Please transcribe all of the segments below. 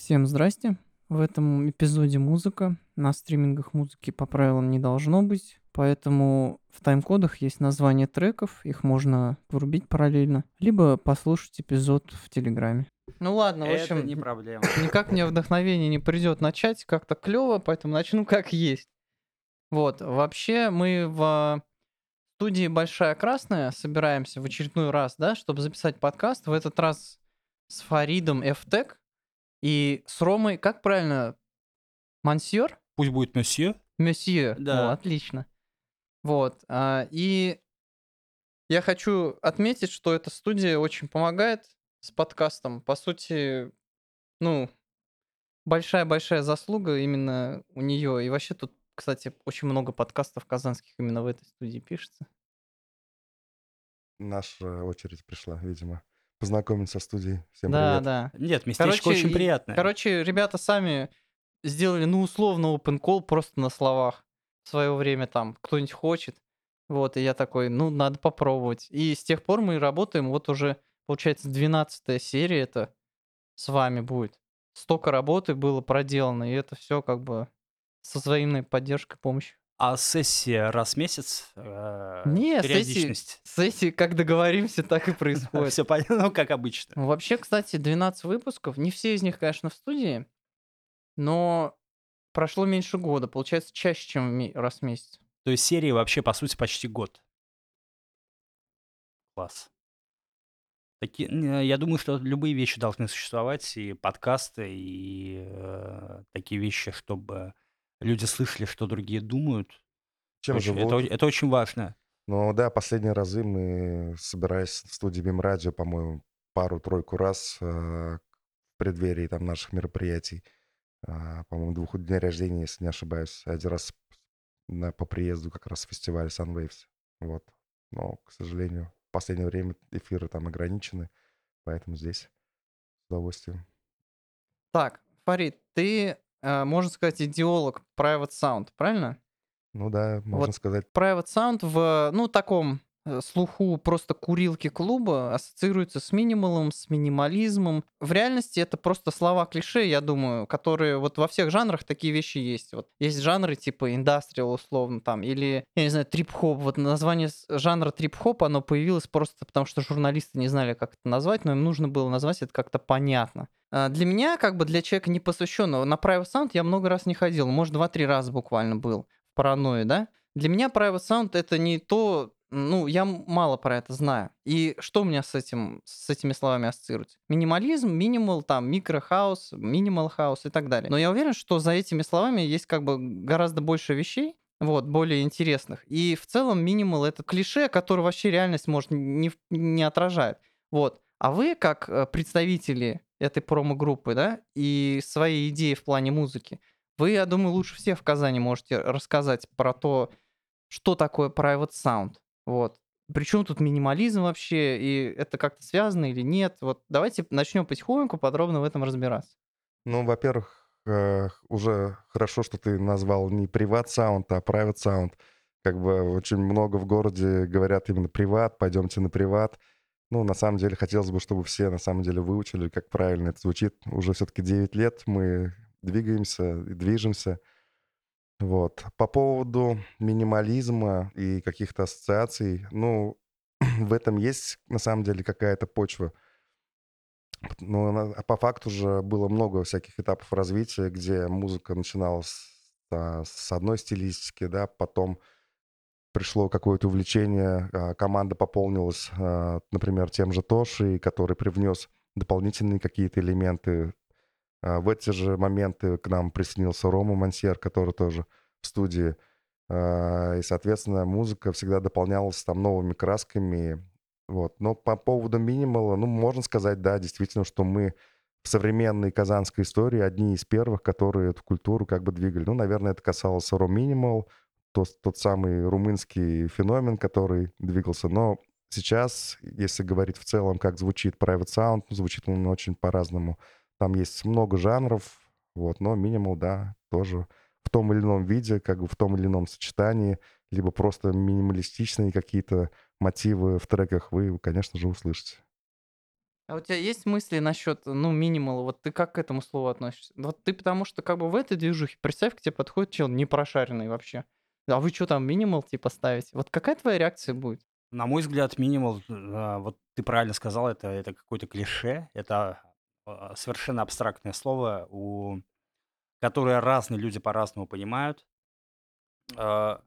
Всем здрасте. В этом эпизоде музыка. На стримингах музыки по правилам не должно быть, поэтому в тайм-кодах есть название треков, их можно врубить параллельно, либо послушать эпизод в Телеграме. Ну ладно, в Это общем, не проблема. никак мне вдохновение не придет начать как-то клево, поэтому начну как есть. Вот, вообще мы в студии Большая Красная собираемся в очередной раз, да, чтобы записать подкаст. В этот раз с Фаридом FTech и с Ромой, как правильно, Мансьор? Пусть будет месье. Месье. Да. О, отлично. Вот. а, И я хочу отметить, что эта студия очень помогает с подкастом. По сути, ну, большая-большая заслуга именно у нее. И вообще тут, кстати, очень много подкастов казанских именно в этой студии пишется. Наша очередь пришла, видимо. Познакомиться со студией. Всем да, привет. да. Нет, местечко очень и- приятное. Короче, ребята сами сделали, ну, условно, open call просто на словах. В свое время там кто-нибудь хочет. Вот, и я такой, ну, надо попробовать. И с тех пор мы работаем, вот уже, получается, 12 серия это с вами будет. Столько работы было проделано, и это все как бы со взаимной поддержкой, помощью. А сессия раз в месяц? э, Не, сессии- периодичность. Сессии, как договоримся, так и происходит. Все понятно, ну, как обычно. Ну, Вообще, кстати, 12 выпусков. Не все из них, конечно, в студии, но прошло меньше года. Получается, чаще, чем раз в месяц. То есть серии вообще, по сути, почти год. Класс. Таки, э, я думаю, что любые вещи должны существовать, и подкасты, и э, такие вещи, чтобы люди слышали, что другие думают. Чем Очень- живут. это, это очень важно. Ну да, последние разы мы собирались в студии Бимрадио, по-моему, пару-тройку раз э, в преддверии там наших мероприятий. А, по-моему, двух дней рождения, если не ошибаюсь. Один раз на, по приезду как раз с фестиваля Sunwaves. Вот. Но, к сожалению, в последнее время эфиры там ограничены, поэтому здесь с удовольствием. Так, Фарид, ты, э, можно сказать, идеолог Private Sound, правильно? Ну да, можно Вот сказать. Private Sound в, ну, таком э, слуху просто курилки клуба ассоциируется с минималом, с минимализмом. В реальности это просто слова клише, я думаю, которые вот во всех жанрах такие вещи есть. Вот есть жанры типа индастриал условно там, или, я не знаю, трип-хоп. Вот название жанра трип-хоп, оно появилось просто потому, что журналисты не знали, как это назвать, но им нужно было назвать это как-то понятно. А, Для меня, как бы для человека непосвященного, на Private Sound я много раз не ходил, может, два-три раза буквально был в паранойи, да? Для меня Private Sound это не то, ну, я мало про это знаю. И что у меня с, этим, с этими словами ассоциируется? Минимализм, минимал, там, микрохаус, минимал хаус и так далее. Но я уверен, что за этими словами есть как бы гораздо больше вещей, вот, более интересных. И в целом минимал это клише, который вообще реальность, может, не, не отражает. Вот. А вы, как э, представители этой промо-группы, да, и свои идеи в плане музыки, вы, я думаю, лучше всех в Казани можете рассказать про то, что такое private sound. Вот. Причем тут минимализм вообще, и это как-то связано или нет. Вот давайте начнем потихоньку подробно в этом разбираться. Ну, во-первых, э, уже хорошо, что ты назвал не приват саунд, а private sound. Как бы очень много в городе говорят именно приват, пойдемте на приват. Ну, на самом деле, хотелось бы, чтобы все на самом деле выучили, как правильно это звучит. Уже все-таки 9 лет мы двигаемся и движемся. Вот. По поводу минимализма и каких-то ассоциаций, ну, в этом есть на самом деле какая-то почва. Но на- а по факту же было много всяких этапов развития, где музыка начиналась а, с одной стилистики, да, потом пришло какое-то увлечение, а, команда пополнилась, а, например, тем же Тошей, который привнес дополнительные какие-то элементы. А, В эти же моменты к нам присоединился Рома Мансер, который тоже в студии. И, соответственно, музыка всегда дополнялась там новыми красками. Вот. Но по поводу минимала, ну, можно сказать, да, действительно, что мы в современной казанской истории одни из первых, которые эту культуру как бы двигали. Ну, наверное, это касалось Ро Минимал, тот, тот самый румынский феномен, который двигался. Но сейчас, если говорить в целом, как звучит Private Sound, ну, звучит он очень по-разному. Там есть много жанров, вот, но минимал, да, тоже в том или ином виде, как бы в том или ином сочетании, либо просто минималистичные какие-то мотивы в треках вы, конечно же, услышите. А у тебя есть мысли насчет, ну, минимала? Вот ты как к этому слову относишься? Вот ты потому что как бы в этой движухе, представь, к тебе подходит чел не прошаренный вообще. А вы что там, минимал типа ставите? Вот какая твоя реакция будет? На мой взгляд, минимал, а, вот ты правильно сказал, это, это какое-то клише, это а, совершенно абстрактное слово, у, которое разные люди по-разному понимают. А,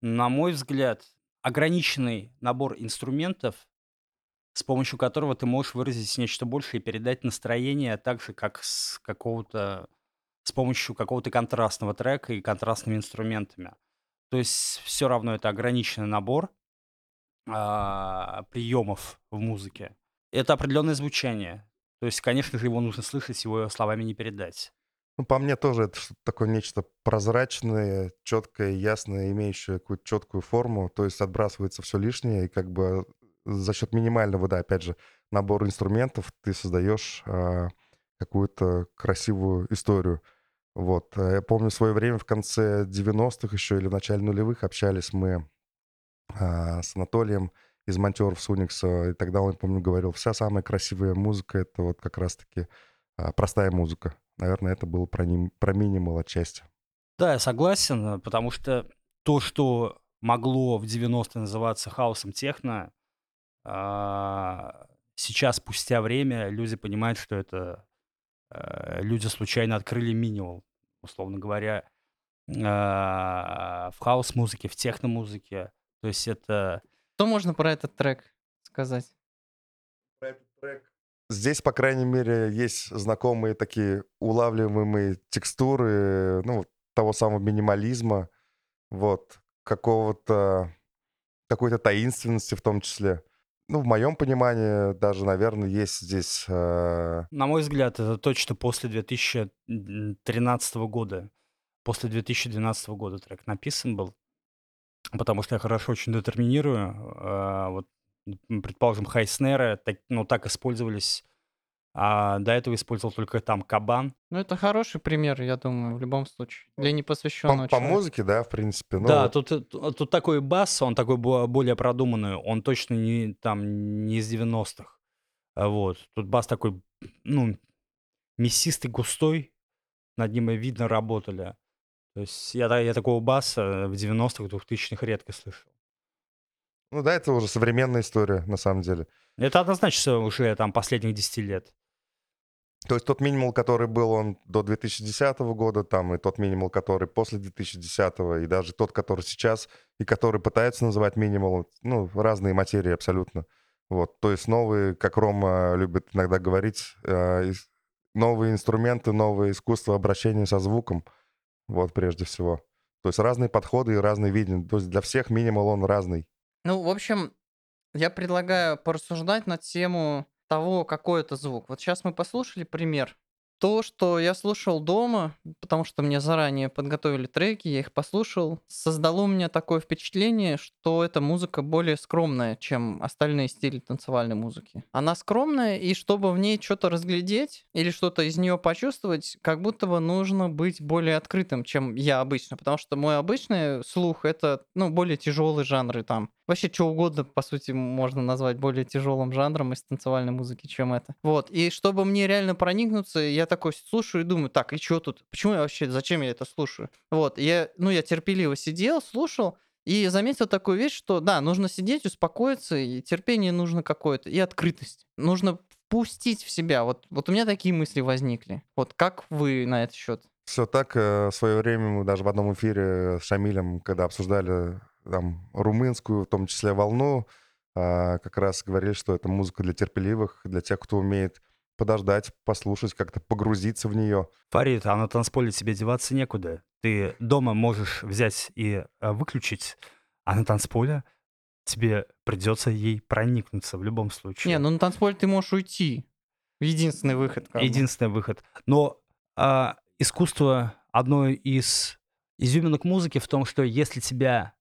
на мой взгляд, ограниченный набор инструментов, с помощью которого ты можешь выразить нечто большее и передать настроение так же, как с какого-то с помощью какого-то контрастного трека и контрастными инструментами. То есть все равно это ограниченный набор а, приемов в музыке. Это определенное звучание. То есть, конечно же, его нужно слышать, его словами не передать. Ну, по мне тоже это что-то такое нечто прозрачное, четкое, ясное, имеющее какую-то четкую форму. То есть отбрасывается все лишнее, и как бы за счет минимального, да, опять же, набора инструментов ты создаешь а, какую-то красивую историю. Вот. Э, я помню, свое время в конце 90-х еще или в начале нулевых общались мы а, с Анатолием из монтеров Суникса, и тогда он, помню, говорил, вся самая красивая музыка — это вот как раз-таки а, простая музыка. Наверное, это было про, ним, про минимал отчасти. Да, я согласен, потому что то, что могло в 90-е называться хаосом техно, а, сейчас, спустя время, люди понимают, что это люди случайно открыли минимал, условно говоря, а, в хаус-музыке, в техно-музыке. То есть это... Что можно про этот трек сказать? Про этот трек Здесь, по крайней мере, есть знакомые такие улавливаемые текстуры, ну, того самого минимализма, вот, какого-то, какой-то таинственности в том числе. Ну, в моем понимании даже, наверное, есть здесь... Э... На мой взгляд, это точно после 2013 года. После 2012 года трек написан был. Потому что я хорошо очень детерминирую. Э, вот, предположим, хайснеры так, ну, так использовались а до этого использовал только там кабан. Ну, это хороший пример, я думаю, в любом случае. Для непосвященного По, по музыке, да, в принципе. Ну, да, вот. тут, тут такой бас, он такой более продуманный, он точно не, там, не из 90-х. А вот. Тут бас такой, ну, мясистый, густой, над ним и видно работали. То есть я, я такого баса в 90-х, 2000-х редко слышал. Ну да, это уже современная история, на самом деле. Это однозначно уже там последних 10 лет. То есть тот минимал, который был он до 2010 года, там, и тот минимал, который после 2010, и даже тот, который сейчас, и который пытается называть минимал, ну, разные материи абсолютно. Вот, то есть новые, как Рома любит иногда говорить, э, новые инструменты, новое искусство обращения со звуком, вот, прежде всего. То есть разные подходы и разные видения. То есть для всех минимал он разный. Ну, в общем, я предлагаю порассуждать на тему того, какой это звук. Вот сейчас мы послушали пример то, что я слушал дома, потому что мне заранее подготовили треки, я их послушал, создало у меня такое впечатление, что эта музыка более скромная, чем остальные стили танцевальной музыки. Она скромная, и чтобы в ней что-то разглядеть или что-то из нее почувствовать, как будто бы нужно быть более открытым, чем я обычно, потому что мой обычный слух это, ну, более тяжелые жанры там. Вообще, что угодно, по сути, можно назвать более тяжелым жанром из танцевальной музыки, чем это. Вот. И чтобы мне реально проникнуться, я такой слушаю и думаю, так, и что тут? Почему я вообще, зачем я это слушаю? Вот, я, ну, я терпеливо сидел, слушал, и заметил такую вещь, что, да, нужно сидеть, успокоиться, и терпение нужно какое-то, и открытость. Нужно впустить в себя. Вот, вот у меня такие мысли возникли. Вот как вы на этот счет? Все так. Э, в свое время мы даже в одном эфире с Шамилем, когда обсуждали там румынскую, в том числе волну, а, как раз говорили, что это музыка для терпеливых, для тех, кто умеет подождать, послушать, как-то погрузиться в нее. Фарид, а на танцполе тебе деваться некуда. Ты дома можешь взять и а, выключить, а на танцполе тебе придется ей проникнуться в любом случае. Не, ну на танцполе ты можешь уйти. Единственный выход. Как Единственный бы. выход. Но а, искусство одной из изюминок музыки в том, что если тебя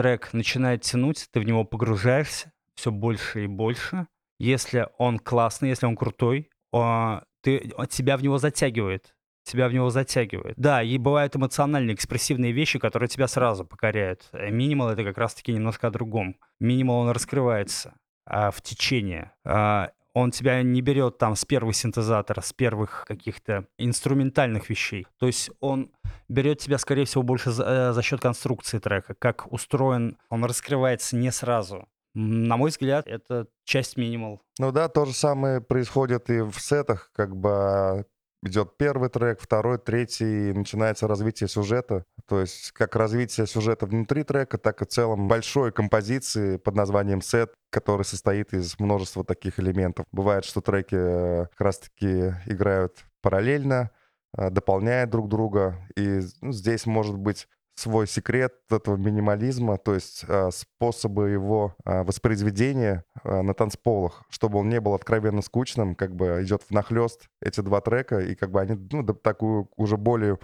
трек начинает тянуть, ты в него погружаешься все больше и больше, если он классный, если он крутой, он, ты, он тебя в него затягивает. Тебя в него затягивает. Да, и бывают эмоциональные, экспрессивные вещи, которые тебя сразу покоряют. Э, минимал — это как раз-таки немножко о другом. Минимал, он раскрывается а, в течение. А, он тебя не берет там с первого синтезатора, с первых каких-то инструментальных вещей. То есть он берет тебя, скорее всего, больше за, э, за счет конструкции трека, как устроен, он раскрывается не сразу. На мой взгляд, это часть минимал. Ну да, то же самое происходит и в сетах, как бы идет первый трек, второй, третий, и начинается развитие сюжета. То есть как развитие сюжета внутри трека, так и в целом большой композиции под названием сет, который состоит из множества таких элементов. Бывает, что треки э, как раз-таки играют параллельно, э, дополняют друг друга, и ну, здесь может быть свой секрет этого минимализма, то есть э, способы его э, воспроизведения э, на танцполах, чтобы он не был откровенно скучным, как бы идет нахлест эти два трека, и как бы они ну, такую уже более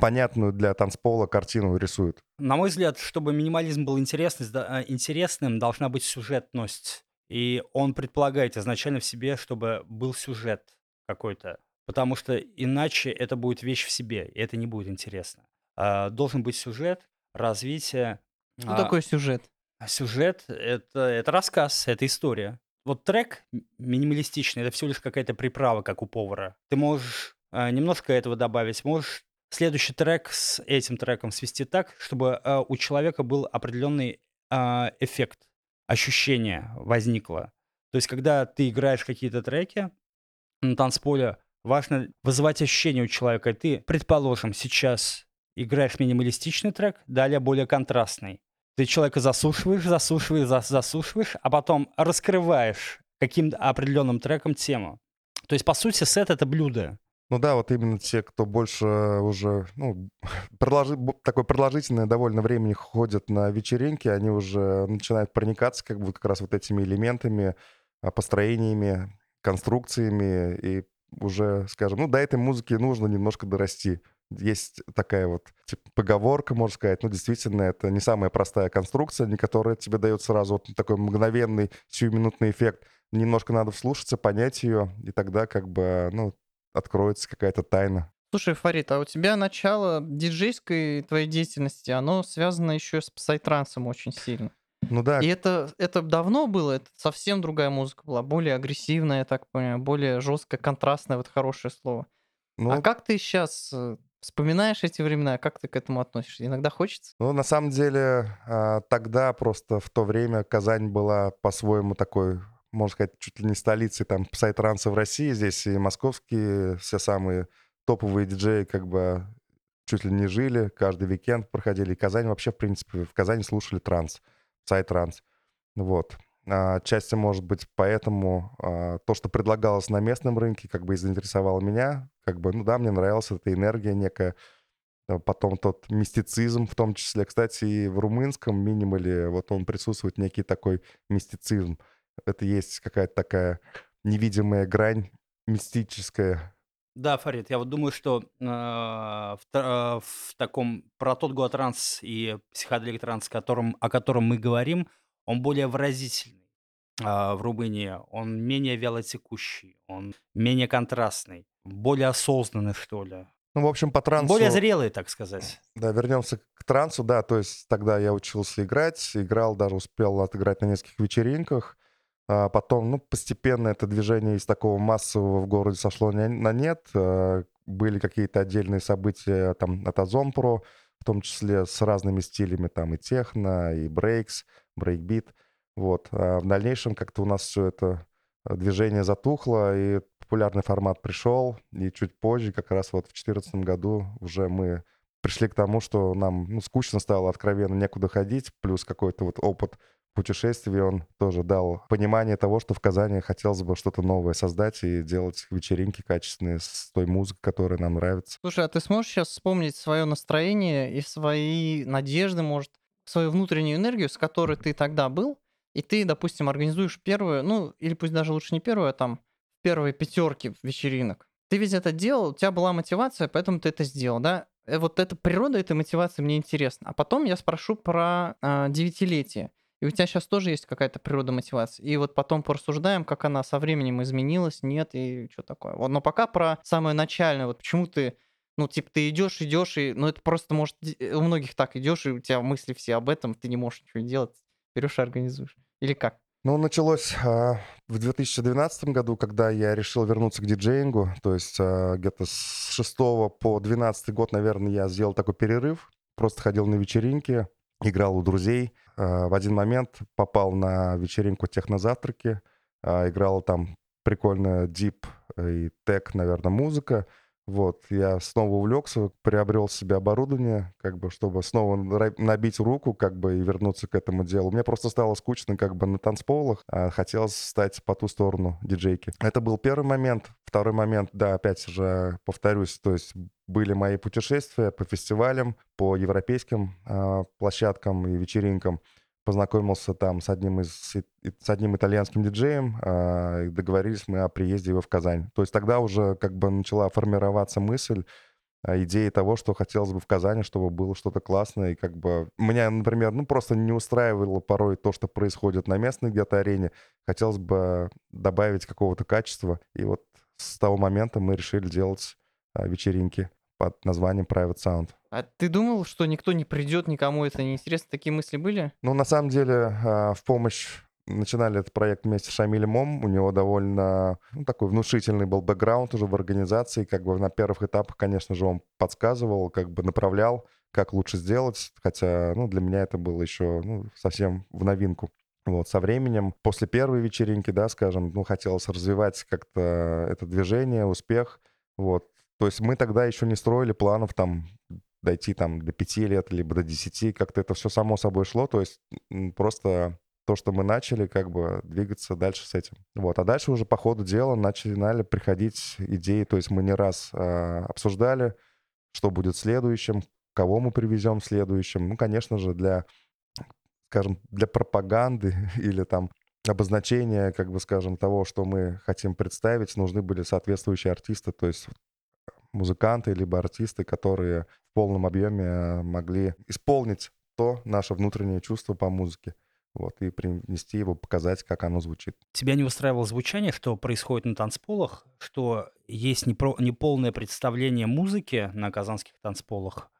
понятную для танцпола картину рисуют. На мой взгляд, чтобы минимализм был интересным, должна быть сюжетность. И он предполагает изначально в себе, чтобы был сюжет какой-то. Потому что иначе это будет вещь в себе, и это не будет интересно. А, должен быть сюжет, развитие. Что а, такое сюжет? Сюжет это, это рассказ, это история. Вот трек минималистичный, это всего лишь какая-то приправа, как у повара. Ты можешь а, немножко этого добавить, можешь следующий трек с этим треком свести так, чтобы а, у человека был определенный а, эффект, ощущение возникло. То есть, когда ты играешь какие-то треки на танцполе, важно вызывать ощущение у человека. Ты, предположим, сейчас играешь минималистичный трек, далее более контрастный. Ты человека засушиваешь, засушиваешь, зас засушиваешь, а потом раскрываешь каким-то определенным треком тему. То есть, по сути, сет — это блюдо. Ну да, вот именно те, кто больше уже, ну, продолжи, такое продолжительное довольно времени ходят на вечеринки, они уже начинают проникаться как бы как раз вот этими элементами, а, построениями, конструкциями, и уже, скажем, ну, до этой музыки нужно немножко дорасти есть такая вот типа, поговорка, можно сказать, ну, действительно, это не самая простая конструкция, не которая тебе дает сразу вот такой мгновенный, сиюминутный эффект. Немножко надо вслушаться, понять ее, и тогда как бы, ну, откроется какая-то тайна. Слушай, Фарид, а у тебя начало диджейской твоей деятельности, оно связано еще с псайтрансом очень сильно. Ну да. И это, это давно было, это совсем другая музыка была, более агрессивная, я так понимаю, более жесткая, контрастная, вот хорошее слово. А ну, а как ты сейчас э, Вспоминаешь эти времена, как ты к этому относишься? Иногда хочется? Ну, на самом деле, а, тогда просто в то время Казань была по-своему такой, можно сказать, чуть ли не столицей там псай-транса в России. Здесь и московские все самые топовые диджеи как бы чуть ли не жили, каждый уикенд проходили. И Казань вообще, в принципе, в Казани слушали транс, псай-транс. Вот. А, отчасти, может быть, поэтому а, то, что предлагалось на местном рынке, как бы и заинтересовало меня. Как бы, ну да, мне нравилась эта энергия некая. А потом тот мистицизм, в том числе, кстати, и в румынском минимале, вот он присутствует некий такой мистицизм. Это есть какая-то такая невидимая грань мистическая. Да, Фарид, я вот думаю, что э, в, э, в таком про тот год транс и психоделик транс, о котором мы говорим, он более выразительный а, в Румынии, он менее вялотекущий, он менее контрастный, более осознанный, что ли. Ну, в общем, по трансу... Более зрелый, так сказать. Да, вернемся к трансу, да, то есть тогда я учился играть, играл, даже успел отыграть на нескольких вечеринках, а потом, ну, постепенно это движение из такого массового в городе сошло на нет, а, были какие-то отдельные события там от в том числе с разными стилями, там и техно, и breaks, брейкбит. Вот. А в дальнейшем как-то у нас все это э, движение затухло, и популярный формат пришел, и чуть позже, как раз вот в 2014 году, уже мы пришли к тому, что нам ну, скучно стало откровенно некуда ходить, плюс какой-то вот опыт путешествий, он тоже дал понимание того, что в Казани хотелось бы что-то новое создать и делать вечеринки качественные с той музыкой, которая нам нравится. Слушай, а ты сможешь сейчас вспомнить свое настроение и свои надежды, может, свою внутреннюю энергию, с которой ты тогда был, и ты, допустим, организуешь первую, ну, или пусть даже лучше не первую, а там первые пятерки вечеринок. Ты ведь это делал, у тебя была мотивация, поэтому ты это сделал, да? Э, вот эта природа этой мотивации мне интересна. А потом я спрошу про э, девятилетие. И у тебя сейчас тоже есть какая-то природа мотивации. И вот потом порассуждаем, как она со временем изменилась, нет, и что такое. Вот, но пока про самое начальное, вот почему ты ну, типа, ты идешь, идешь, и, ну, это просто может у многих так идешь, и у тебя мысли все об этом, ты не можешь ничего делать, берешь и организуешь. Или как? Ну, началось а, в 2012 году, когда я решил вернуться к диджеингу. То есть а, где-то с 6 по 12 год, наверное, я сделал такой перерыв. Просто ходил на вечеринки, играл у друзей. А, в один момент попал на вечеринку технозавтраки. А, играл там прикольная дип и тег, наверное, музыка. Вот, я снова увлекся, приобрел себе оборудование, как бы, чтобы снова набить руку, как бы, и вернуться к этому делу. Мне просто стало скучно, как бы, на танцполах, а хотелось стать по ту сторону диджейки. Это был первый момент. Второй момент, да, опять же, повторюсь, то есть были мои путешествия по фестивалям, по европейским э, площадкам и вечеринкам познакомился там с одним, из, с одним итальянским диджеем, э, договорились мы о приезде его в Казань. То есть тогда уже как бы начала формироваться мысль, э, идеи того, что хотелось бы в Казани, чтобы было что-то классное. И как бы меня, например, ну просто не устраивало порой то, что происходит на местной где-то арене. Хотелось бы добавить какого-то качества. И вот с того момента мы решили делать э, вечеринки под названием Private Sound. А ты думал, что никто не придет, никому это не интересно? Такие мысли были? Ну, на самом деле, а, в помощь начинали этот проект вместе с Шамилем Мом. У него довольно ну, такой внушительный был бэкграунд уже в организации. Как бы на первых этапах, конечно же, он подсказывал, как бы направлял, как лучше сделать. Хотя, ну, для меня это было еще ну, совсем в новинку. Вот, со временем, после первой вечеринки, да, скажем, ну, хотелось развивать как-то это движение, успех. Вот. То есть мы тогда еще не строили планов там дойти там до пяти лет, либо до десяти, как-то это все само собой шло, то есть просто то, что мы начали, как бы двигаться дальше с этим. Вот. А дальше уже по ходу дела начинали приходить идеи, то есть мы не раз э, обсуждали, что будет следующим, кого мы привезем следующим. Ну, конечно же, для, скажем, для пропаганды или там обозначения, как бы скажем, того, что мы хотим представить, нужны были соответствующие артисты, то есть музыканты либо артисты, которые в полном объеме э, могли исполнить то наше внутреннее чувство по музыке. Вот, и принести его, показать, как оно звучит. Тебя не устраивало звучание, что происходит на танцполах, что есть непро- неполное представление музыки на казанских танцполах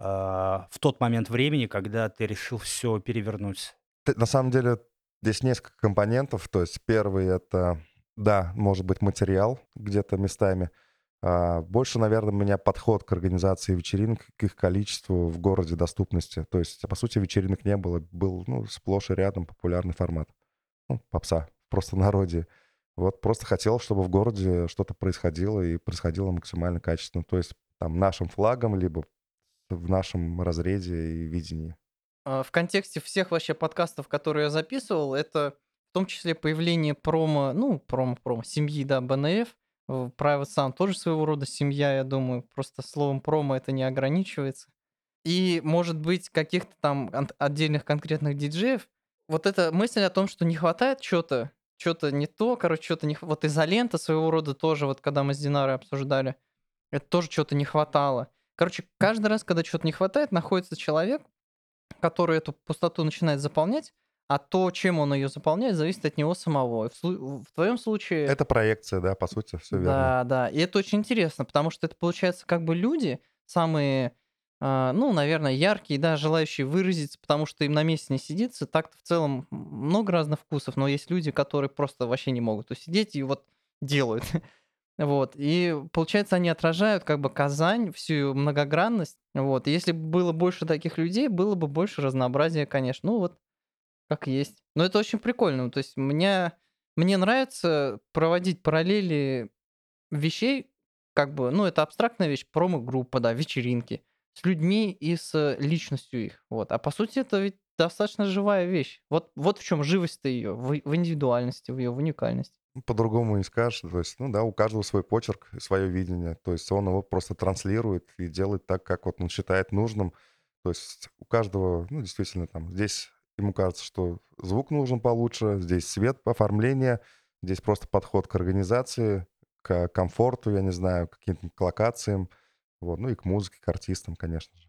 э, в тот момент времени, когда ты решил все перевернуть? На самом деле здесь несколько компонентов. То есть первый — это, да, может быть, материал где-то местами — больше, наверное, у меня подход к организации вечеринок, к их количеству в городе, доступности. То есть, по сути, вечеринок не было. Был ну, сплошь и рядом популярный формат. Ну, попса, просто народе. Вот просто хотел, чтобы в городе что-то происходило и происходило максимально качественно. То есть там нашим флагом, либо в нашем разрезе и видении. А, в контексте всех вообще подкастов, которые я записывал, это в том числе появление промо, ну, промо-промо, семьи, да, БНФ, Private Sound тоже своего рода семья, я думаю. Просто словом промо это не ограничивается. И, может быть, каких-то там отдельных конкретных диджеев. Вот эта мысль о том, что не хватает чего-то, что-то не то, короче, что-то не... Вот изолента своего рода тоже, вот когда мы с Динарой обсуждали, это тоже чего-то не хватало. Короче, каждый раз, когда чего-то не хватает, находится человек, который эту пустоту начинает заполнять, а то, чем он ее заполняет, зависит от него самого. В, в твоем случае... Это проекция, да, по сути, все верно. Да, да. И это очень интересно, потому что это получается как бы люди, самые, э, ну, наверное, яркие, да, желающие выразиться, потому что им на месте не сидится. Так-то в целом много разных вкусов, но есть люди, которые просто вообще не могут усидеть и вот делают. Вот. И получается, они отражают как бы Казань, всю ее многогранность. Вот. И если бы было больше таких людей, было бы больше разнообразия, конечно. Ну вот как есть. Но это очень прикольно. То есть мне, мне нравится проводить параллели вещей, как бы, ну, это абстрактная вещь, промо-группа, да, вечеринки, с людьми и с личностью их. Вот. А по сути это ведь достаточно живая вещь. Вот, вот в чем живость-то ее, в, в индивидуальности, в ее в уникальности. Ну, по-другому не скажешь. То есть, ну да, у каждого свой почерк, свое видение. То есть он его просто транслирует и делает так, как вот он считает нужным. То есть у каждого, ну, действительно, там, здесь ему кажется, что звук нужен получше, здесь свет, оформление, здесь просто подход к организации, к комфорту, я не знаю, к каким-то локациям, вот, ну и к музыке, к артистам, конечно же.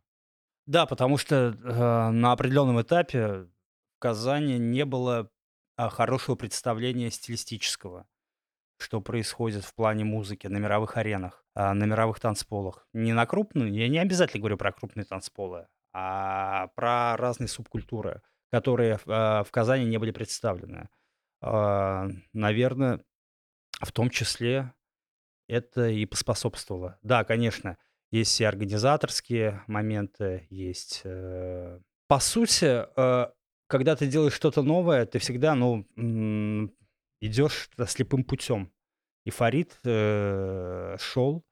Да, потому что э, на определенном этапе в Казани не было э, хорошего представления стилистического, что происходит в плане музыки на мировых аренах, э, на мировых танцполах. Не на крупные, я не обязательно говорю про крупные танцполы, а про разные субкультуры которые а, в Казани не были представлены. а, наверное, в том числе это и поспособствовало. Да, конечно, есть и организаторские моменты, есть... э, По сути, э, когда ты делаешь что-то новое, ты всегда, ну, идешь слепым путем. И Фарид э, шел,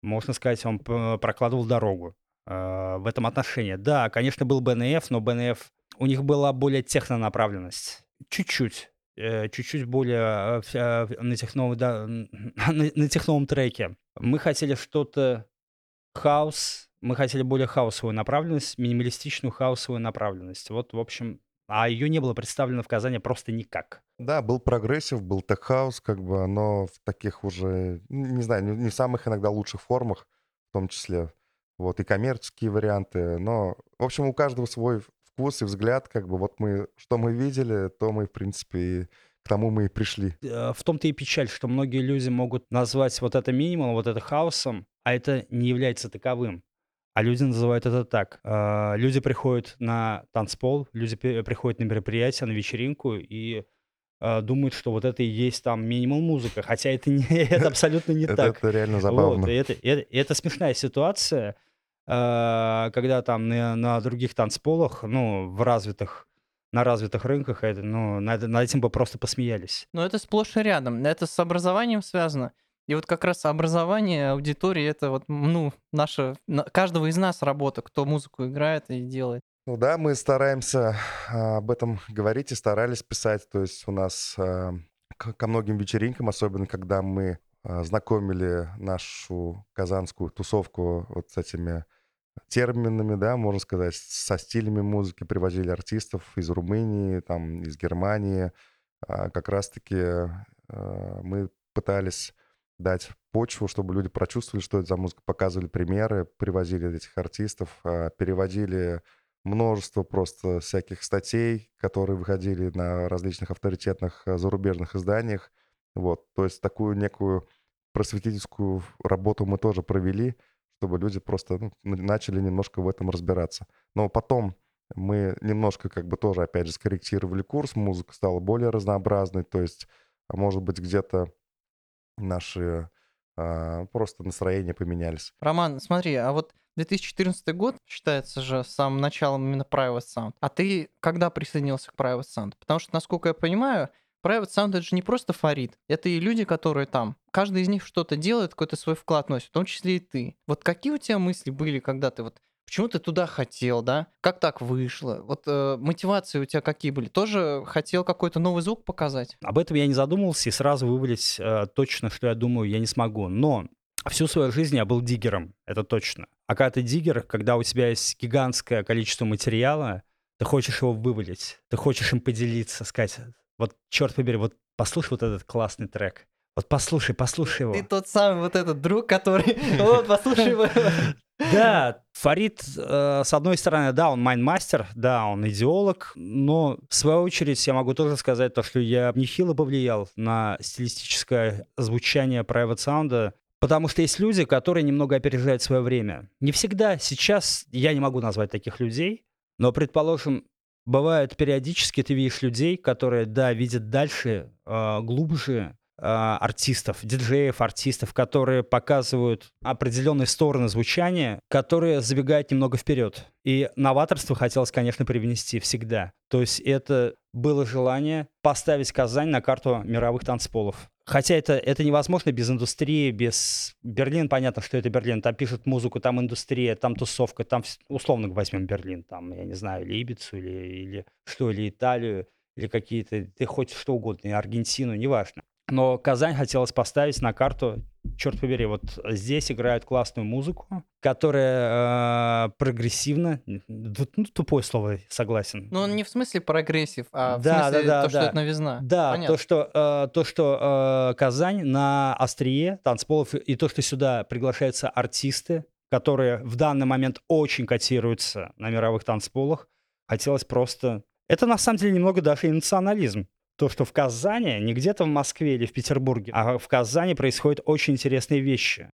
можно сказать, он прокладывал дорогу в этом отношении. Да, конечно, был БНФ, но БНФ, у них была более технонаправленность. Чуть-чуть. э, Чуть-чуть более э, вся- на, техновом, да, на, на техновом треке. Мы хотели что-то хаус, мы хотели более хаусовую направленность, минималистичную хаусовую направленность. Вот, в общем, а ее не было представлено в Казани просто никак. Да, был прогрессив, был tech house, как бы, но в таких уже, не знаю, не в самых иногда лучших формах, в том числе. Вот, и коммерческие варианты. Но, в общем, у каждого свой вкус и взгляд, как бы, вот мы, что мы видели, то мы, в принципе, и к тому мы и пришли. Э, В том-то и печаль, что многие люди могут назвать вот это минимал, вот это хаусом, а это не является таковым. А люди называют это так. Э, Люди приходят на танцпол, люди приходят на мероприятие, на вечеринку и э, думают, что вот это и есть там минимум музыка, хотя это, не, это абсолютно не так. это реально забавно. это смешная ситуация, э, когда там на, на других танцполах, ну, в развитых, на развитых рынках, это, ну, над, над этим бы просто посмеялись. Но это сплошь и рядом. Это с образованием связано. И вот как раз образование аудитории это вот, ну, наша, на- каждого из нас работа, кто музыку играет и делает. Ну да, мы стараемся а, об этом говорить и старались писать. То есть у нас а, ко многим вечеринкам, особенно когда мы а, знакомили нашу казанскую тусовку вот с этими терминами, да, можно сказать, со стилями музыки, привозили артистов из Румынии, там, из Германии. А, Как раз-таки а, мы пытались дать почву, чтобы люди прочувствовали, что это за музыка, показывали примеры, привозили этих артистов, а, переводили множество просто всяких статей, которые выходили на различных авторитетных зарубежных изданиях. Вот, то есть такую некую просветительскую работу мы тоже провели, чтобы люди просто ну, начали немножко в этом разбираться. Но потом мы немножко как бы тоже, опять же, скорректировали курс, музыка стала более разнообразной, то есть, а может быть, где-то наши а, просто настроения поменялись. Роман, смотри, а вот 2014 год считается же самым началом именно Private Sound. А ты когда присоединился к Private Sound? Потому что, насколько я понимаю, Private Sound это же не просто Фарид, это и люди, которые там. Каждый из них что-то делает, какой-то свой вклад носит, в том числе и ты. Вот какие у тебя мысли были, когда ты вот Почему ты туда хотел, да? Как так вышло? Вот э, мотивации у тебя какие были? Тоже хотел какой-то новый звук показать? Об этом я не задумывался и сразу вывалить э, точно, что я думаю, я не смогу. Но всю свою жизнь я был диггером, это точно. А когда ты диггер, когда у тебя есть гигантское количество материала, ты хочешь его вывалить, ты хочешь им поделиться, сказать, вот черт побери, вот послушай вот этот классный трек. Вот послушай, послушай его. Ты тот самый вот этот друг, который... Вот, послушай его. Да, Фарид, э, с одной стороны, да, он майнмастер, да, он идеолог, но в свою очередь я могу тоже сказать то, что я нехило повлиял на стилистическое звучание Private Sound, потому что есть люди, которые немного опережают свое время. Не всегда, сейчас я не могу назвать таких людей, но, предположим, бывает периодически ты видишь людей, которые, да, видят дальше, э, глубже, а, артистов, диджеев, артистов, которые показывают определенные стороны звучания, которые забегают немного вперед. И новаторство хотелось, конечно, привнести всегда. То есть это было желание поставить Казань на карту мировых танцполов. Хотя это, это невозможно без индустрии, без... Берлин, понятно, что это Берлин. Там пишут музыку, там индустрия, там тусовка, там, условно возьмем Берлин, там, я не знаю, или или, или что, или Италию, или какие-то, ты хоть что угодно, и Аргентину, неважно. Но Казань хотелось поставить на карту, черт побери, вот здесь играют классную музыку, которая э, прогрессивна. Ну, тупое слово, согласен. Ну, он не в смысле прогрессив, а в Да, смысле да, да, то, что да. это новизна. Да, Понятно. то, что, э, то, что э, Казань на острие танцполов, и то, что сюда приглашаются артисты, которые в данный момент очень котируются на мировых танцполах, хотелось просто... Это на самом деле немного даже и национализм. То, что в Казани, не где-то в Москве или в Петербурге, а в Казани происходят очень интересные вещи.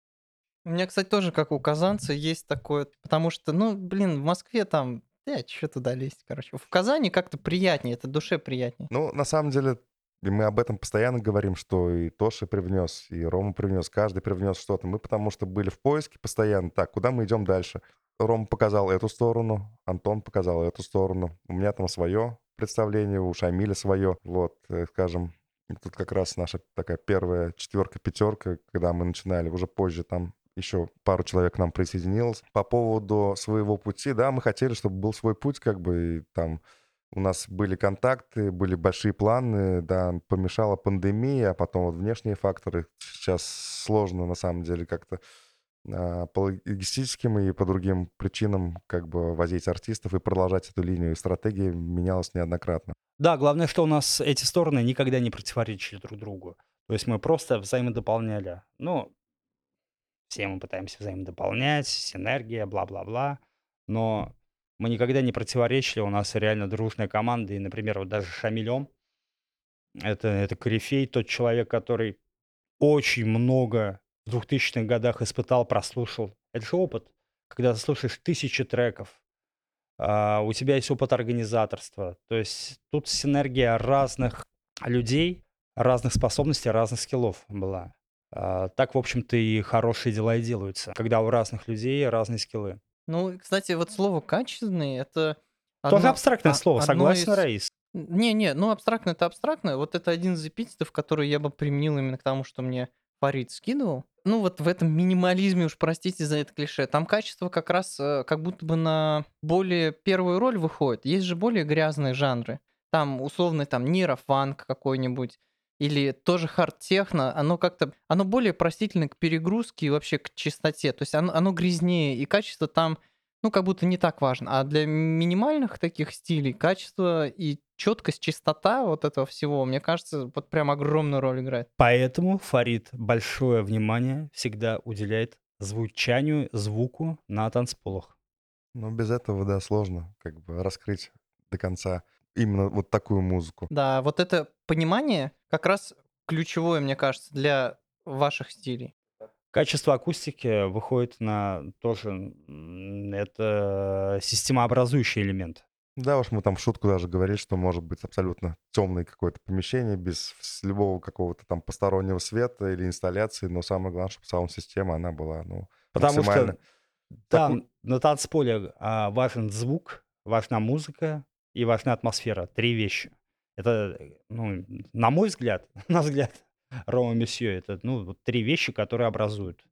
У меня, кстати, тоже, как у казанца, есть такое, потому что, ну, блин, в Москве там, да, что туда лезть, короче. В Казани как-то приятнее, это душе приятнее. Ну, на самом деле, И мы об этом постоянно говорим, что и Тоша привнес, и Рома привнес, каждый привнес что-то. Мы потому что были в поиске постоянно. Так, куда мы идем дальше? Рома показал эту сторону, Антон показал эту сторону. У меня там свое представление, у Шамиля свое. Вот, э, скажем, тут как раз наша такая первая четверка-пятерка, когда мы начинали, уже позже там еще пару человек к нам присоединилось. По поводу своего пути, да, мы хотели, чтобы был свой путь, как бы, и там у нас были контакты, были большие планы, да, помешала пандемия, а потом вот внешние факторы. Сейчас сложно, на самом деле, как-то а, по логистическим и по другим причинам как бы возить артистов и продолжать эту линию. И стратегия менялась неоднократно. Да, главное, что у нас эти стороны никогда не противоречили друг другу. То есть мы просто взаимодополняли. Ну, все мы пытаемся взаимодополнять, синергия, бла-бла-бла. Но мы никогда не противоречили, у нас реально дружная команда. И, например, вот даже Шамилем, это, это корифей, тот человек, который очень много в 2000-х годах испытал, прослушал. Это же опыт, когда ты слушаешь тысячи треков, а, у тебя есть опыт организаторства. То есть тут синергия разных людей, разных способностей, разных скиллов была. А, так, в общем-то, и хорошие дела и делаются, когда у разных людей разные скиллы. Ну, кстати, вот слово «качественный» — это... Тоже одно- абстрактное а- слово, согласен, из- Раис? Не-не, ну абстрактно это абстрактно. Вот это один из эпитетов, который я бы применил именно к тому, что мне Фарид скидывал. Ну вот в этом минимализме, уж простите за это клише, там качество как раз э, как будто бы на более первую роль выходит. Есть же более грязные жанры. Там условный там нейрофанк какой-нибудь или тоже хард-техно, оно как-то, оно более простительно к перегрузке и вообще к чистоте. То есть оно, оно грязнее, и качество там, ну, как будто не так важно. А для минимальных таких стилей качество и четкость, чистота вот этого всего, мне кажется, вот прям огромную роль играет. Поэтому Фарид большое внимание всегда уделяет звучанию, звуку на танцполах. Но без этого, да, сложно как бы раскрыть до конца именно вот такую музыку. Да, вот это понимание как раз ключевое, мне кажется, для ваших стилей. Качество акустики выходит на тоже, это системообразующий элемент. Да уж, мы там в шутку даже говорили, что может быть абсолютно темное какое-то помещение, без с- любого какого-то там постороннего света или инсталляции, но самое главное, чтобы саунд-система, она была, ну, Потому максимально... что там Таку- на танцполе а, важен звук, важна музыка и важна атмосфера. Три вещи. Это, э, ну, на мой взгляд, на взгляд Рома Месье, это, ну, вот три вещи, которые образуют.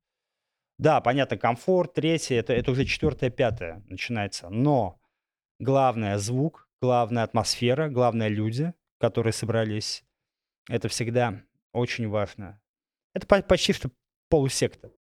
Да, понятно, комфорт, третье, это, это уже четвертое, пятое начинается. Но главное звук, главная атмосфера, главное люди, которые собрались. Это всегда очень важно. Это по- почти что полусекта.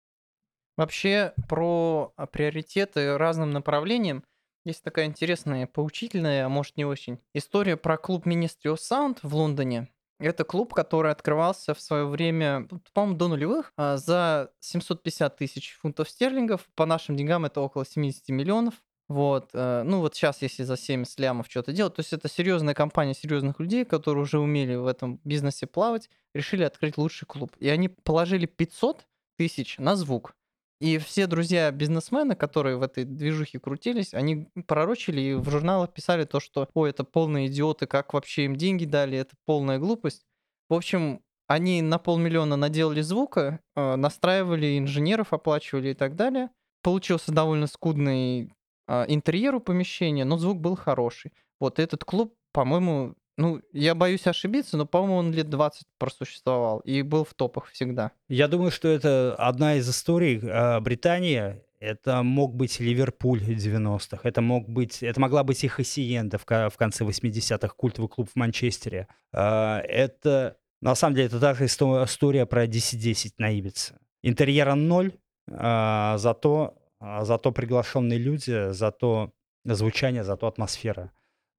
Вообще про а, приоритеты разным направлениям есть такая интересная, поучительная, а может не очень, история про клуб Ministry of Sound в Лондоне. Это клуб, который открывался в свое время, по-моему, до нулевых, а, за 750 тысяч фунтов стерлингов. По нашим деньгам это около 70 миллионов. Вот, э, ну вот сейчас, если за 70 лямов что-то делать, то есть это серьезная компания серьезных людей, которые уже умели в этом бизнесе плавать, решили открыть лучший клуб. И они положили 500 тысяч на звук. И все друзья бизнесмены, которые в этой движухе крутились, они пророчили и в журналах писали то, что «Ой, это полные идиоты, как вообще им деньги дали, это полная глупость». В общем, они на полмиллиона наделали звука, э, настраивали инженеров, оплачивали и так далее. Получился довольно скудный э, интерьер у помещения, но звук был хороший. Вот этот клуб, по-моему, ну, я боюсь ошибиться, но, по-моему, он лет 20 просуществовал и был в топах всегда. Я думаю, что это одна из историй э, Британии. Это мог быть Ливерпуль 90-х, это, мог быть, это могла быть и Хассиенда в, конце 80-х, культовый клуб в Манчестере. Э, это, на самом деле, это исто- история про 10-10 на Ибице. Интерьера ноль, зато, зато приглашенные люди, зато звучание, зато атмосфера.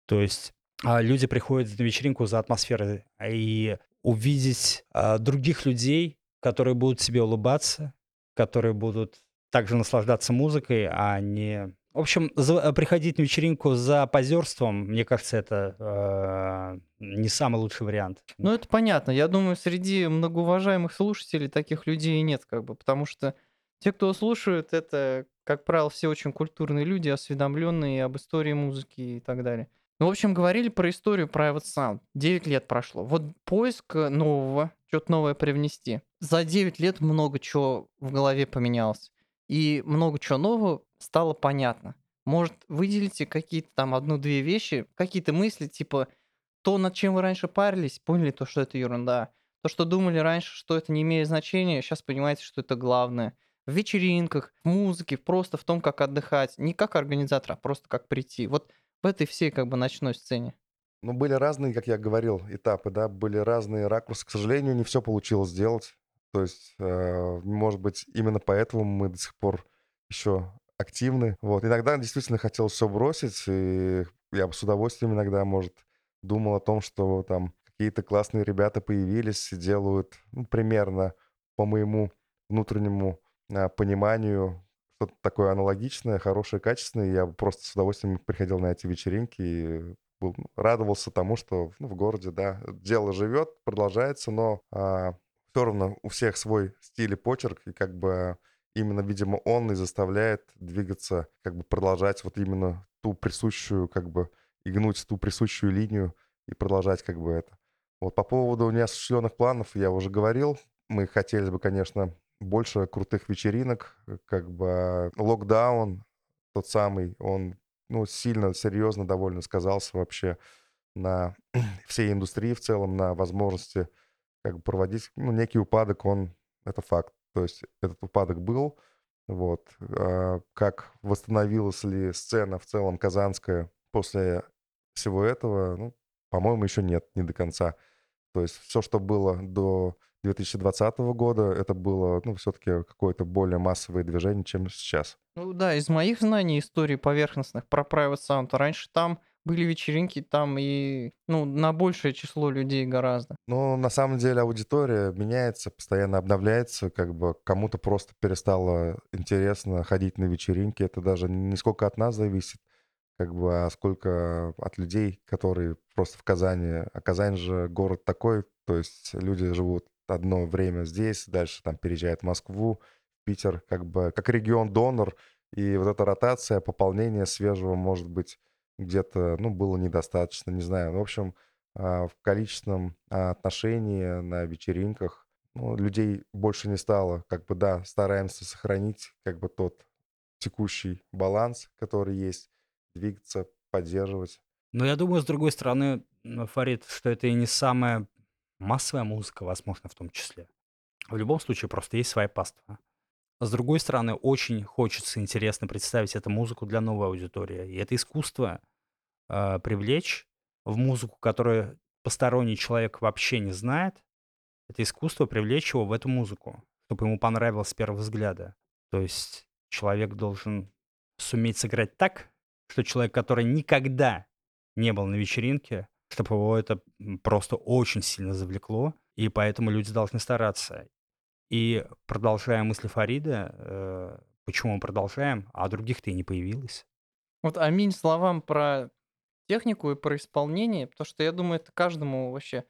То есть а, люди приходят на вечеринку за атмосферой и увидеть а, других людей, которые будут себе улыбаться, которые будут также наслаждаться музыкой, а не... В общем, приходить на вечеринку за позерством, мне кажется, это э, не самый лучший вариант. Ну, это понятно. Я думаю, среди многоуважаемых слушателей таких людей нет, как бы, потому что те, кто слушают, это, как правило, все очень культурные люди, осведомленные об истории музыки и так далее. Ну, в общем, говорили про историю Private Sound. 9 лет прошло. Вот поиск нового, что-то новое привнести. За 9 лет много чего в голове поменялось. И много чего нового стало понятно. Может, выделите какие-то там одну-две вещи, какие-то мысли, типа то, над чем вы раньше парились, поняли то, что это ерунда. То, что думали раньше, что это не имеет значения, сейчас понимаете, что это главное. В вечеринках, в музыке, просто в том, как отдыхать. Не как организатор, а просто как прийти. Вот в этой всей как бы ночной сцене? Ну, были разные, как я говорил, этапы, да, были разные ракурсы. К сожалению, не все получилось сделать. То есть, э, может быть, именно поэтому мы до сих пор еще активны. Вот. Иногда действительно хотелось все бросить, и я с удовольствием иногда, может, думал о том, что там какие-то классные ребята появились и делают ну, примерно по моему внутреннему пониманию что-то такое аналогичное, хорошее, качественное. Я просто с удовольствием приходил на эти вечеринки и был, ну, радовался тому, что ну, в городе, да, дело живет, продолжается, но а, все равно у всех свой стиль и почерк, и как бы именно, видимо, он и заставляет двигаться, как бы продолжать вот именно ту присущую, как бы, и гнуть ту присущую линию и продолжать как бы это. Вот по поводу неосуществленных планов я уже говорил. Мы хотели бы, конечно, больше крутых вечеринок, э, как бы локдаун тот самый, он ну, сильно, серьезно довольно сказался вообще на всей индустрии в целом, на возможности как бы проводить, ну, некий упадок, он, это факт. То есть этот упадок был, вот. А как восстановилась ли сцена в целом казанская после всего этого, ну, по-моему, еще нет, не до конца. То есть все, что было до 2020 года это было, ну, все-таки какое-то более массовое движение, чем сейчас. Ну да, из моих знаний истории поверхностных про Private Sound, раньше там были вечеринки, там и, ну, на большее число людей гораздо. Ну, на самом деле аудитория меняется, постоянно обновляется, как бы кому-то просто перестало интересно ходить на вечеринки, это даже не сколько от нас зависит, как бы, а сколько от людей, которые просто в Казани. А Казань же город такой, то есть люди живут одно время здесь, дальше там переезжает в Москву, Питер, как бы как регион-донор, и вот эта ротация, пополнение свежего, может быть, где-то, ну, было недостаточно, не знаю. В общем, а, в количественном отношении на вечеринках ну, людей больше не стало. Как бы, да, стараемся сохранить как бы тот текущий баланс, который есть, двигаться, поддерживать. Но я думаю, с другой стороны, Фарид, что это и не самая Массовая музыка, возможно, в том числе. В любом случае, просто есть своя паства. С другой стороны, очень хочется интересно представить эту музыку для новой аудитории. И это искусство э, привлечь в музыку, которую посторонний человек вообще не знает. Это искусство привлечь его в эту музыку, чтобы ему понравилось с первого взгляда. То есть человек должен суметь сыграть так, что человек, который никогда не был на вечеринке, чтобы его это просто очень сильно завлекло, и поэтому люди должны стараться. И продолжая мысли Фарида, э, почему мы продолжаем, а других-то и не появилось. Вот аминь словам про технику и про исполнение, потому что я думаю, это каждому вообще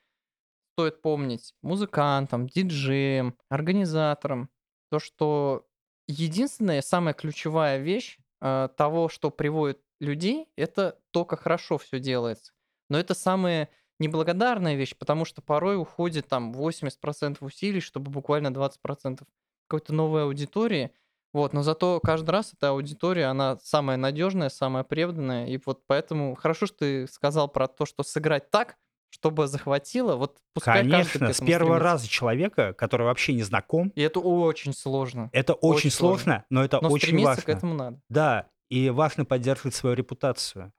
стоит помнить, музыкантам, диджеям, организаторам, то, что единственная, самая ключевая вещь э, того, что приводит людей, это то, как хорошо все делается. Но это самая неблагодарная вещь, потому что порой уходит там 80% усилий, чтобы буквально 20% какой-то новой аудитории. Вот, но зато каждый раз эта аудитория, она самая надежная, самая преданная. И вот поэтому хорошо, что ты сказал про то, что сыграть так, чтобы захватило. Вот пускай Конечно, с первого стремится. раза человека, который вообще не знаком. И это очень сложно. Это очень, очень сложно, сложно, но это но очень важно. к этому надо. Да, и важно поддерживать свою репутацию.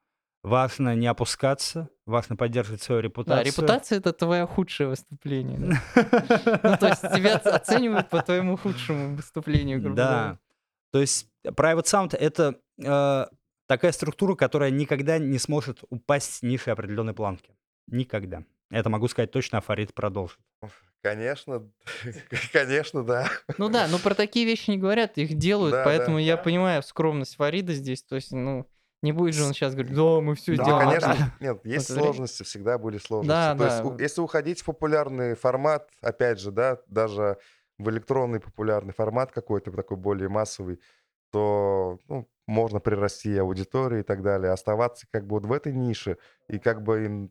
Важно не опускаться, важно поддерживать свою репутацию. Да, репутация — это твое худшее выступление. Ну, то есть тебя оценивают по твоему худшему выступлению, грубо Да. То есть Private Sound — это э, такая структура, которая никогда не сможет упасть ниже определенной планки. Никогда. Это могу сказать точно, а Фарид продолжит. Конечно, конечно, да. Ну да, но про такие вещи не говорят, их делают, поэтому я понимаю скромность Фарида здесь, то есть, ну, не будет же он сейчас говорить, да, мы все да, сделали. конечно, нет, есть вот сложности, всегда были сложности. Да, То да. есть, если уходить в популярный формат, опять же, да, даже в электронный популярный формат какой-то такой более массовый, то ну, можно прирасти аудитории и так далее. Оставаться как бы вот в этой нише и как бы,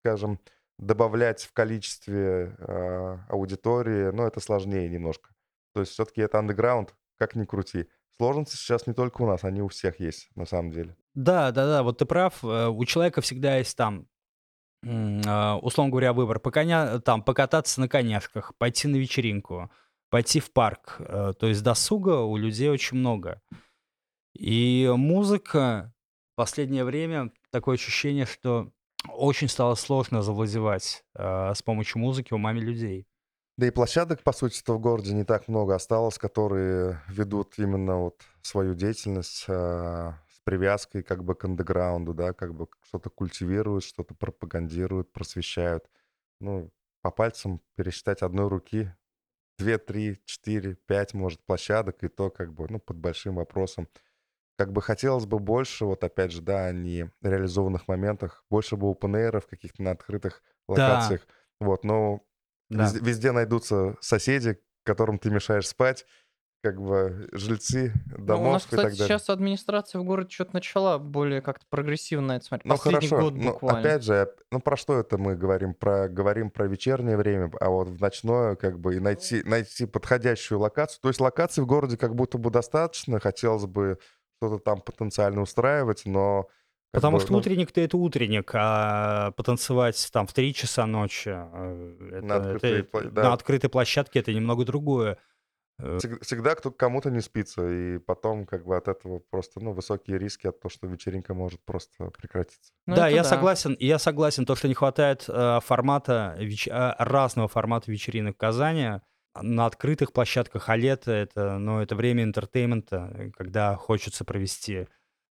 скажем, добавлять в количестве э, аудитории, ну, это сложнее немножко. То есть все-таки это андеграунд, как ни крути. Сложности сейчас не только у нас, они у всех есть, на самом деле. Да, да, да, вот ты прав. Э, у человека всегда есть там, а, условно говоря, выбор. По коня, там, покататься на коняшках, пойти на вечеринку, пойти в парк. Э, то есть досуга у людей очень много. И музыка в последнее время такое ощущение, что очень стало сложно завладевать э, с помощью музыки умами людей. Да и площадок, по сути, в городе не так много осталось, которые ведут именно вот свою деятельность э, с привязкой как бы к андеграунду, да, как бы что-то культивируют, что-то пропагандируют, просвещают. Ну, по пальцам пересчитать одной руки две, три, четыре, пять, может, площадок, и то как бы, ну, под большим вопросом. Как бы хотелось бы больше, вот опять же, да, не реализованных моментах, больше бы open каких-то на открытых локациях. Вот, но да. Везде, везде найдутся соседи, которым ты мешаешь спать, как бы жильцы домов ну, у нас, и кстати, так далее. сейчас администрация в городе что-то начала более как-то прогрессивно это смотреть. Ну Последний хорошо, год но буквально. опять же, ну про что это мы говорим? Про, говорим про вечернее время, а вот в ночное как бы и найти, найти подходящую локацию. То есть локаций в городе как будто бы достаточно, хотелось бы что-то там потенциально устраивать, но Потому бы, что ну, утренник-то это утренник, а потанцевать там в 3 часа ночи э, это, на, открытой, это, да. на открытой площадке это немного другое. Э, всегда кто кому-то не спится, и потом как бы от этого просто, ну, высокие риски от того, что вечеринка может просто прекратиться. Ну, да, я да. согласен, я согласен, то, что не хватает э, формата, веч... Э, разного формата вечеринок в Казани, на открытых площадках, а лето это, ну, это время entertainment а, когда хочется провести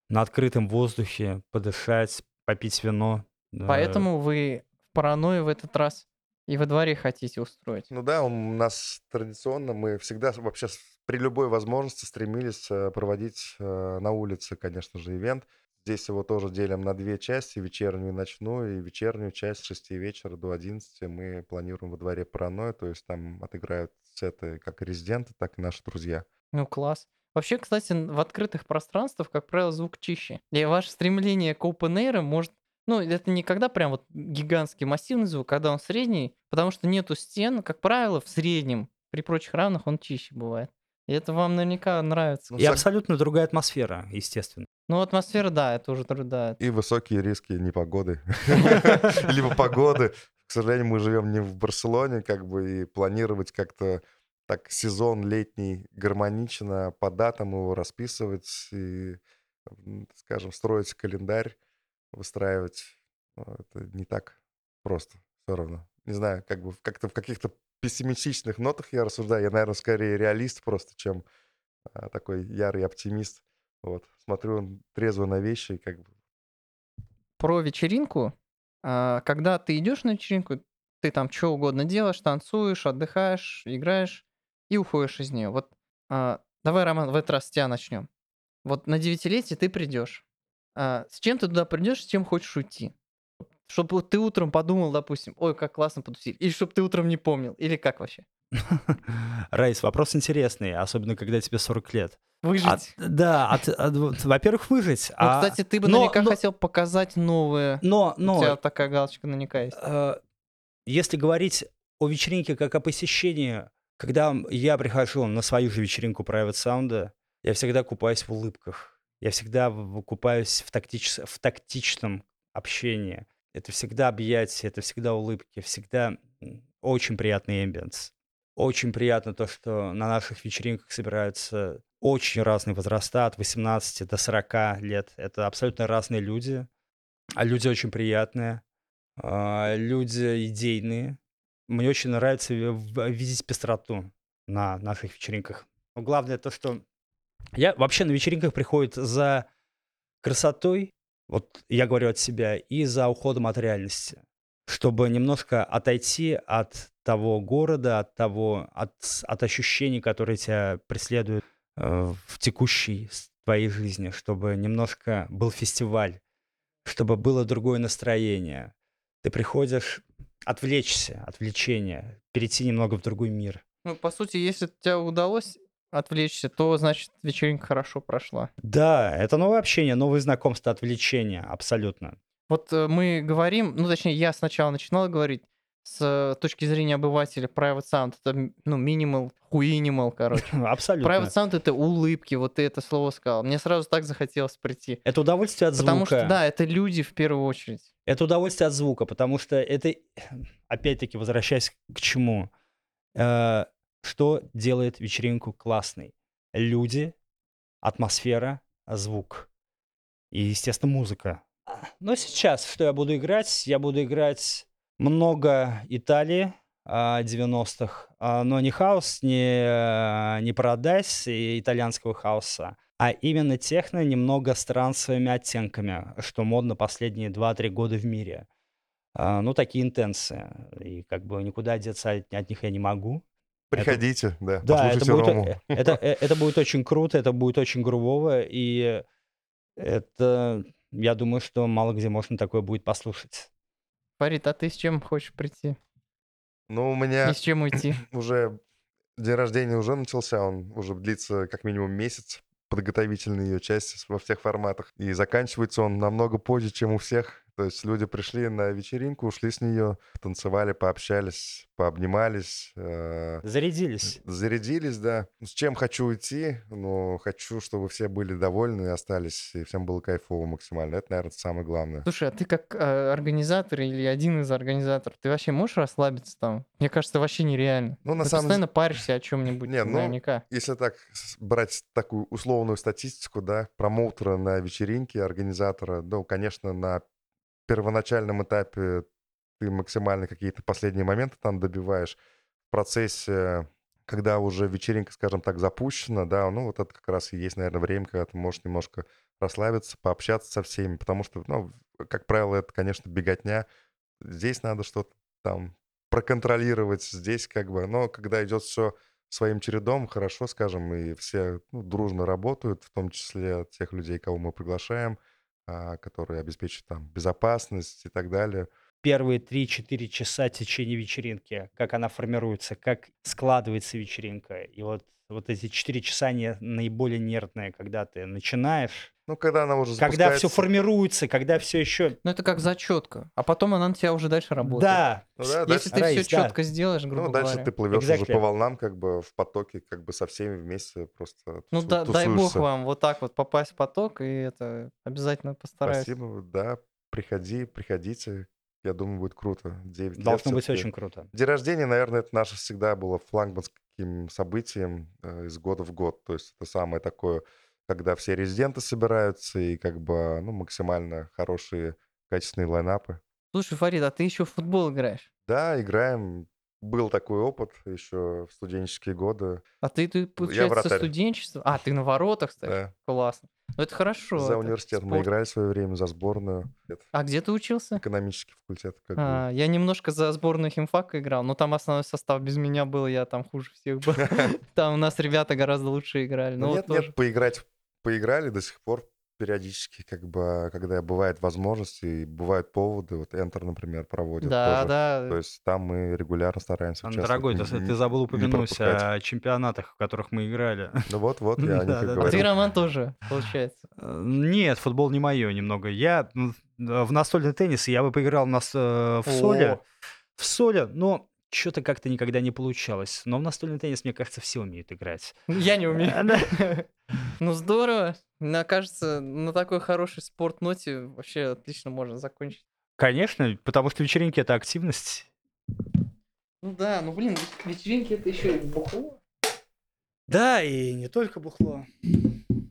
на открытом воздухе, подышать, попить вино. Поэтому вы в паранойю в этот раз и во дворе хотите устроить. Ну да, у нас традиционно, мы всегда вообще при любой возможности стремились э, проводить э, на улице, конечно же, ивент. Здесь его тоже делим на две части, вечернюю и ночную. И вечернюю часть с 6 вечера до 11 мы планируем во дворе паранойя, то есть там отыграют сеты как резиденты, так и наши друзья. Ну, класс. Вообще, кстати, в открытых пространствах, как правило, звук чище. И ваше стремление к open может... Ну, это не когда прям вот гигантский массивный звук, когда он средний, потому что нету стен, как правило, в среднем, при прочих равных он чище бывает. И это вам наверняка нравится. И абсолютно другая атмосфера, естественно. Ну, атмосфера, да, это уже да. И высокие риски непогоды. Либо погоды. К сожалению, мы живем не в Барселоне, как бы, и планировать как-то так сезон летний гармонично по датам его расписывать и, скажем, строить календарь, выстраивать. Ну, это не так просто все равно. Не знаю, как бы как-то в каких-то пессимистичных нотах я рассуждаю. Я, наверное, скорее реалист просто, чем а, такой ярый оптимист. Вот. Смотрю трезво на вещи и как бы... Про вечеринку. А, когда ты идешь на вечеринку, ты там что угодно делаешь, танцуешь, отдыхаешь, играешь и уходишь из нее. Вот а, давай, Роман, в этот раз с тебя начнем. Вот на девятилетие ты придешь. С чем ты туда придешь, с чем хочешь уйти? Чтобы ты утром подумал, допустим, ой, как классно потусили. Или чтобы ты утром не помнил. Или как вообще? Райс, вопрос интересный, особенно когда тебе 40 лет. Выжить. От, да, от, от, во-первых, выжить. Ну, а, кстати, ты бы но, наверняка но, хотел показать новые. Но, но... У тебя такая галочка наверняка есть. Э, если говорить о вечеринке как о посещении когда я прихожу на свою же вечеринку Private Sound, я всегда купаюсь в улыбках. Я всегда купаюсь в, тактич... в тактичном общении. Это всегда объятия, это всегда улыбки, всегда очень приятный эмбиенс. Очень приятно то, что на наших вечеринках собираются очень разные возраста, от 18 до 40 лет. Это абсолютно разные люди. А люди очень приятные, а, люди идейные, мне очень нравится видеть пестроту на наших вечеринках. Но главное то, что я вообще на вечеринках приходит за красотой, вот я говорю от себя, и за уходом от реальности, чтобы немножко отойти от того города, от того, от, от ощущений, которые тебя преследуют э, в текущей твоей жизни, чтобы немножко был фестиваль, чтобы было другое настроение. Ты приходишь отвлечься, отвлечение, перейти немного в другой мир. Ну, по сути, если тебе удалось отвлечься, то значит вечеринка хорошо прошла. Да, это новое общение, новые знакомства, отвлечения, абсолютно. Вот э, мы говорим, ну точнее я сначала начинал говорить с э, точки зрения обывателя private sound это ну minimal, huinimal, короче. Абсолютно. Private sound это улыбки, вот ты это слово сказал. Мне сразу так захотелось прийти. Это удовольствие от звука. Потому что, да, это люди в первую очередь. Это удовольствие от звука, потому что это, опять-таки, возвращаясь к чему, э, что делает вечеринку классной? Люди, атмосфера, звук и, естественно, музыка. Но сейчас что я буду играть? Я буду играть много Италии а, 90-х, а, но не хаос, не, э, не Paradise и итальянского хаоса, а именно техно немного с трансовыми оттенками, что модно последние 2-3 года в мире. А, Ну, такие интенсы. И как бы никуда деться от, от них я не могу. Приходите, да, Да, это послушайте будет, Рому. это, э, это будет очень круто, это будет очень грувово, и это, я думаю, что мало где можно такое будет послушать. Фарид, а ты с чем хочешь прийти? Ну, у И меня с чем уйти? уже день рождения уже начался, он уже длится как минимум месяц, подготовительные ее части во всех форматах. И заканчивается он намного позже, чем у всех. То есть люди пришли на вечеринку, ушли с нее, танцевали, пообщались, пообнимались, э, Зарядились. зарядились, да. С чем хочу уйти? Ну, хочу, чтобы все были довольны и остались, и всем было кайфово максимально. Это, наверное, самое главное. Слушай, а ты как э, организатор или один из организаторов, ты вообще можешь расслабиться там? Мне кажется, вообще нереально. Ну, на ты самом постоянно паришься о чем-нибудь, Не, ну, наверняка. Если так брать такую условную статистику, да, промоутера на вечеринке, организатора, ну, конечно, на первоначальном этапе ты максимально какие-то последние моменты там добиваешь. В процессе, когда уже вечеринка, скажем так, запущена, да, ну, вот это как раз и есть, наверное, время, когда ты можешь немножко расслабиться, пообщаться со всеми, потому что, ну, как правило, это, конечно, беготня. Здесь надо что-то там проконтролировать, здесь как бы, но когда идет все своим чередом, хорошо, скажем, и все ну, дружно работают, в том числе от тех людей, кого мы приглашаем, которые обеспечат там безопасность и так далее. Первые 3-4 часа течения вечеринки, как она формируется, как складывается вечеринка. И вот, вот эти 4 часа не, наиболее нервные, когда ты начинаешь, Ну, когда она уже когда все запускается- формируется, когда все еще... Ну, это как зачетка. А потом она на тебя уже дальше работает. Да, Ну да, Если дальше, ты Райс, все да. четко сделаешь, грубо ну, дальше говоря. ты плывешь уже Exactly. по волнам, как бы в потоке, как бы со всеми вместе просто Ну, тусу- да, дай бог вам вот так вот попасть в поток, и это обязательно постараюсь. Спасибо, да, приходи, приходите, я думаю, будет круто. 9 лет должно быть всё-таки. очень круто. День рождения, наверное, это наше всегда было флагманским событием э, из года в год. То есть это самое такое, когда все резиденты собираются и как бы ну, максимально хорошие, качественные лайнапы. Слушай, Фарид, а ты еще в футбол играешь? Да, играем. Был такой опыт еще в студенческие годы. А ты, ты получается, студенчества? А, ты на воротах, кстати. Да. Классно. Ну, это хорошо. За это университет мы спорт. играли в свое время, за сборную. Это А где ты учился? экономический факультет. Как бы. А, я немножко за сборную химфака играл, но там основной состав без меня был, я там хуже всех был. Там у нас ребята гораздо лучше играли. Нет, нет, поиграть поиграли до сих пор периодически, как бы, когда бывает возможность и бывают поводы. Вот Enter, например, проводит Да, тоже. да. То есть там мы регулярно стараемся участвовать. Дорогой, не- ты, ты забыл упомянуть о чемпионатах, в которых мы играли. Ну вот, вот, я Да. А ты, Роман, тоже, получается. Э, Нет, футбол не мое немного. Я м, э, в настольный теннис я бы поиграл нас э, в соле. В соле, но что-то как-то никогда не получалось. Но в настольный теннис, мне кажется, все умеют играть. Я не умею. А. Ну, здорово. Мне кажется, на такой хорошей спорт-ноте вообще отлично можно закончить. Конечно, потому что вечеринки это активность. Ну да, ну блин, вечеринки это еще и бухло. Да, и не только бухло.